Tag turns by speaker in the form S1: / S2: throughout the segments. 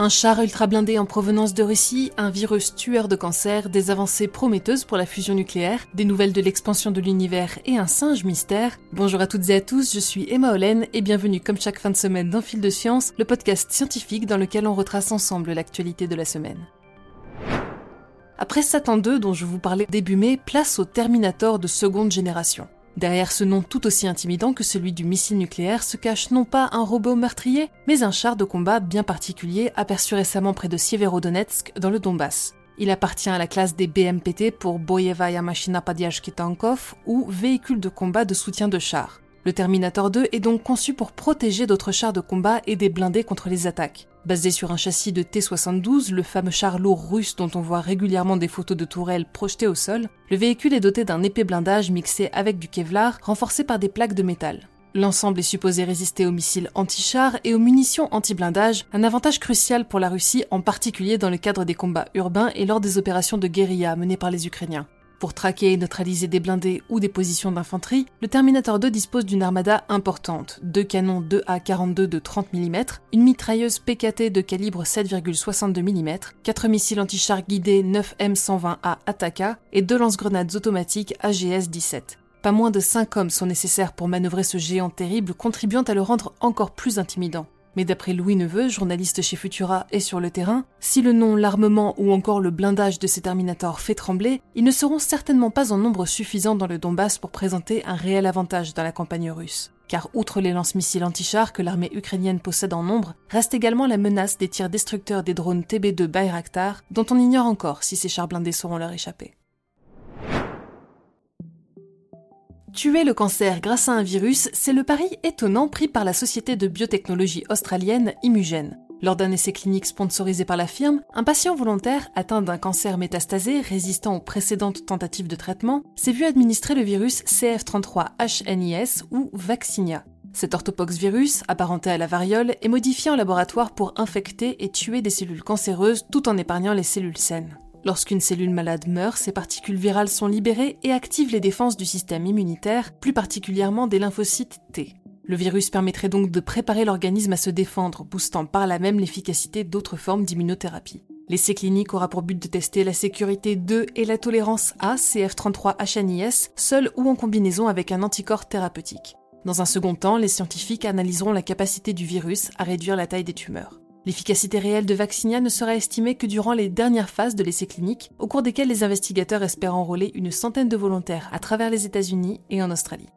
S1: Un char ultra blindé en provenance de Russie, un virus tueur de cancer, des avancées prometteuses pour la fusion nucléaire, des nouvelles de l'expansion de l'univers et un singe mystère. Bonjour à toutes et à tous, je suis Emma Hollen et bienvenue comme chaque fin de semaine dans Fil de Science, le podcast scientifique dans lequel on retrace ensemble l'actualité de la semaine. Après Satan 2 dont je vous parlais début mai, place au Terminator de seconde génération. Derrière ce nom tout aussi intimidant que celui du missile nucléaire se cache non pas un robot meurtrier, mais un char de combat bien particulier aperçu récemment près de Sieverodonetsk dans le Donbass. Il appartient à la classe des BMPT pour Boyevaya Machina Tankov ou véhicule de combat de soutien de char. Le Terminator 2 est donc conçu pour protéger d'autres chars de combat et des blindés contre les attaques. Basé sur un châssis de T-72, le fameux char lourd russe dont on voit régulièrement des photos de tourelles projetées au sol, le véhicule est doté d'un épais blindage mixé avec du Kevlar renforcé par des plaques de métal. L'ensemble est supposé résister aux missiles anti-chars et aux munitions anti-blindage, un avantage crucial pour la Russie en particulier dans le cadre des combats urbains et lors des opérations de guérilla menées par les Ukrainiens. Pour traquer et neutraliser des blindés ou des positions d'infanterie, le Terminator 2 dispose d'une armada importante, deux canons 2A42 de 30 mm, une mitrailleuse PKT de calibre 7,62 mm, quatre missiles anti-chars guidés 9M120A Ataka et deux lance-grenades automatiques AGS-17. Pas moins de 5 hommes sont nécessaires pour manœuvrer ce géant terrible, contribuant à le rendre encore plus intimidant. Mais d'après Louis Neveu, journaliste chez Futura et sur le terrain, si le nom, l'armement ou encore le blindage de ces Terminators fait trembler, ils ne seront certainement pas en nombre suffisant dans le Donbass pour présenter un réel avantage dans la campagne russe. Car outre les lance-missiles anti-chars que l'armée ukrainienne possède en nombre, reste également la menace des tirs destructeurs des drones TB2 Bayraktar, dont on ignore encore si ces chars blindés sauront leur échapper. Tuer le cancer grâce à un virus, c'est le pari étonnant pris par la société de biotechnologie australienne Imugen. Lors d'un essai clinique sponsorisé par la firme, un patient volontaire atteint d'un cancer métastasé résistant aux précédentes tentatives de traitement s'est vu administrer le virus CF33HNIS ou Vaccinia. Cet orthopox virus, apparenté à la variole, est modifié en laboratoire pour infecter et tuer des cellules cancéreuses tout en épargnant les cellules saines. Lorsqu'une cellule malade meurt, ces particules virales sont libérées et activent les défenses du système immunitaire, plus particulièrement des lymphocytes T. Le virus permettrait donc de préparer l'organisme à se défendre, boostant par là même l'efficacité d'autres formes d'immunothérapie. L'essai clinique aura pour but de tester la sécurité de et la tolérance à CF33HNIS, seul ou en combinaison avec un anticorps thérapeutique. Dans un second temps, les scientifiques analyseront la capacité du virus à réduire la taille des tumeurs. L'efficacité réelle de Vaccinia ne sera estimée que durant les dernières phases de l'essai clinique, au cours desquelles les investigateurs espèrent enrôler une centaine de volontaires à travers les États-Unis et en Australie.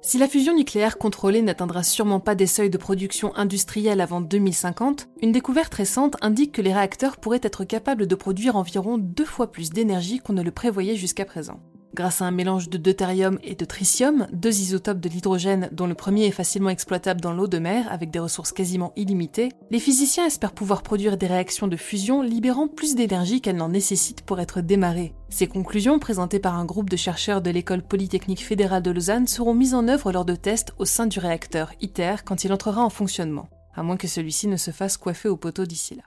S1: Si la fusion nucléaire contrôlée n'atteindra sûrement pas des seuils de production industrielle avant 2050, une découverte récente indique que les réacteurs pourraient être capables de produire environ deux fois plus d'énergie qu'on ne le prévoyait jusqu'à présent. Grâce à un mélange de deutérium et de tritium, deux isotopes de l'hydrogène dont le premier est facilement exploitable dans l'eau de mer avec des ressources quasiment illimitées, les physiciens espèrent pouvoir produire des réactions de fusion libérant plus d'énergie qu'elles n'en nécessitent pour être démarrées. Ces conclusions, présentées par un groupe de chercheurs de l'école polytechnique fédérale de Lausanne, seront mises en œuvre lors de tests au sein du réacteur ITER quand il entrera en fonctionnement, à moins que celui-ci ne se fasse coiffer au poteau d'ici là.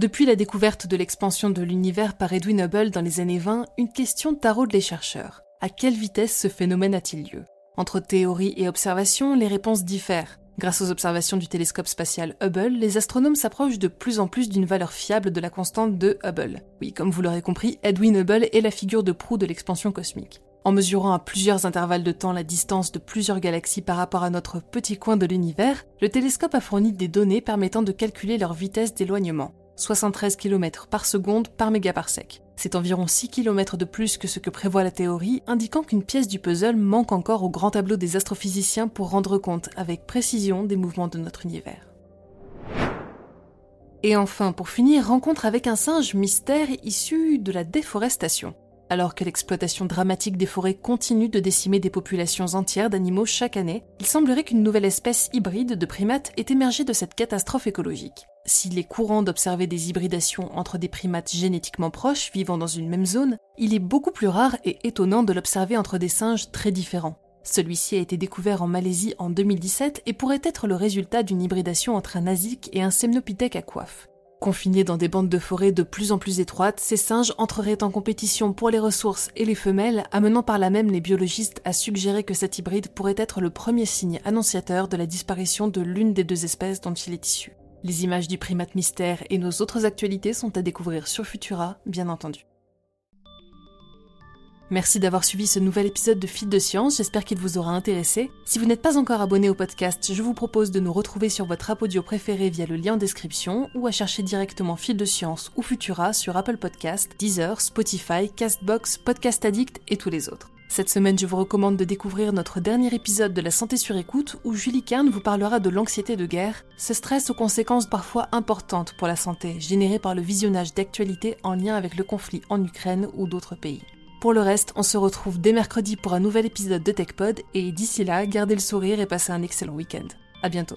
S1: Depuis la découverte de l'expansion de l'univers par Edwin Hubble dans les années 20, une question taraude les chercheurs. À quelle vitesse ce phénomène a-t-il lieu? Entre théorie et observation, les réponses diffèrent. Grâce aux observations du télescope spatial Hubble, les astronomes s'approchent de plus en plus d'une valeur fiable de la constante de Hubble. Oui, comme vous l'aurez compris, Edwin Hubble est la figure de proue de l'expansion cosmique. En mesurant à plusieurs intervalles de temps la distance de plusieurs galaxies par rapport à notre petit coin de l'univers, le télescope a fourni des données permettant de calculer leur vitesse d'éloignement. 73 km par seconde par mégaparsec. C'est environ 6 km de plus que ce que prévoit la théorie, indiquant qu'une pièce du puzzle manque encore au grand tableau des astrophysiciens pour rendre compte avec précision des mouvements de notre univers. Et enfin, pour finir, rencontre avec un singe mystère issu de la déforestation. Alors que l'exploitation dramatique des forêts continue de décimer des populations entières d'animaux chaque année, il semblerait qu'une nouvelle espèce hybride de primates ait émergé de cette catastrophe écologique. S'il est courant d'observer des hybridations entre des primates génétiquement proches vivant dans une même zone, il est beaucoup plus rare et étonnant de l'observer entre des singes très différents. Celui-ci a été découvert en Malaisie en 2017 et pourrait être le résultat d'une hybridation entre un nasique et un semnopithèque à coiffe. Confinés dans des bandes de forêt de plus en plus étroites, ces singes entreraient en compétition pour les ressources et les femelles, amenant par là même les biologistes à suggérer que cet hybride pourrait être le premier signe annonciateur de la disparition de l'une des deux espèces dont il est issu. Les images du primate mystère et nos autres actualités sont à découvrir sur Futura, bien entendu. Merci d'avoir suivi ce nouvel épisode de Fil de Science, j'espère qu'il vous aura intéressé. Si vous n'êtes pas encore abonné au podcast, je vous propose de nous retrouver sur votre app audio préféré via le lien en description ou à chercher directement Fil de Science ou Futura sur Apple Podcast, Deezer, Spotify, Castbox, Podcast Addict et tous les autres. Cette semaine, je vous recommande de découvrir notre dernier épisode de La Santé sur écoute où Julie Kern vous parlera de l'anxiété de guerre, ce stress aux conséquences parfois importantes pour la santé, généré par le visionnage d'actualités en lien avec le conflit en Ukraine ou d'autres pays. Pour le reste, on se retrouve dès mercredi pour un nouvel épisode de TechPod et d'ici là, gardez le sourire et passez un excellent week-end. À bientôt.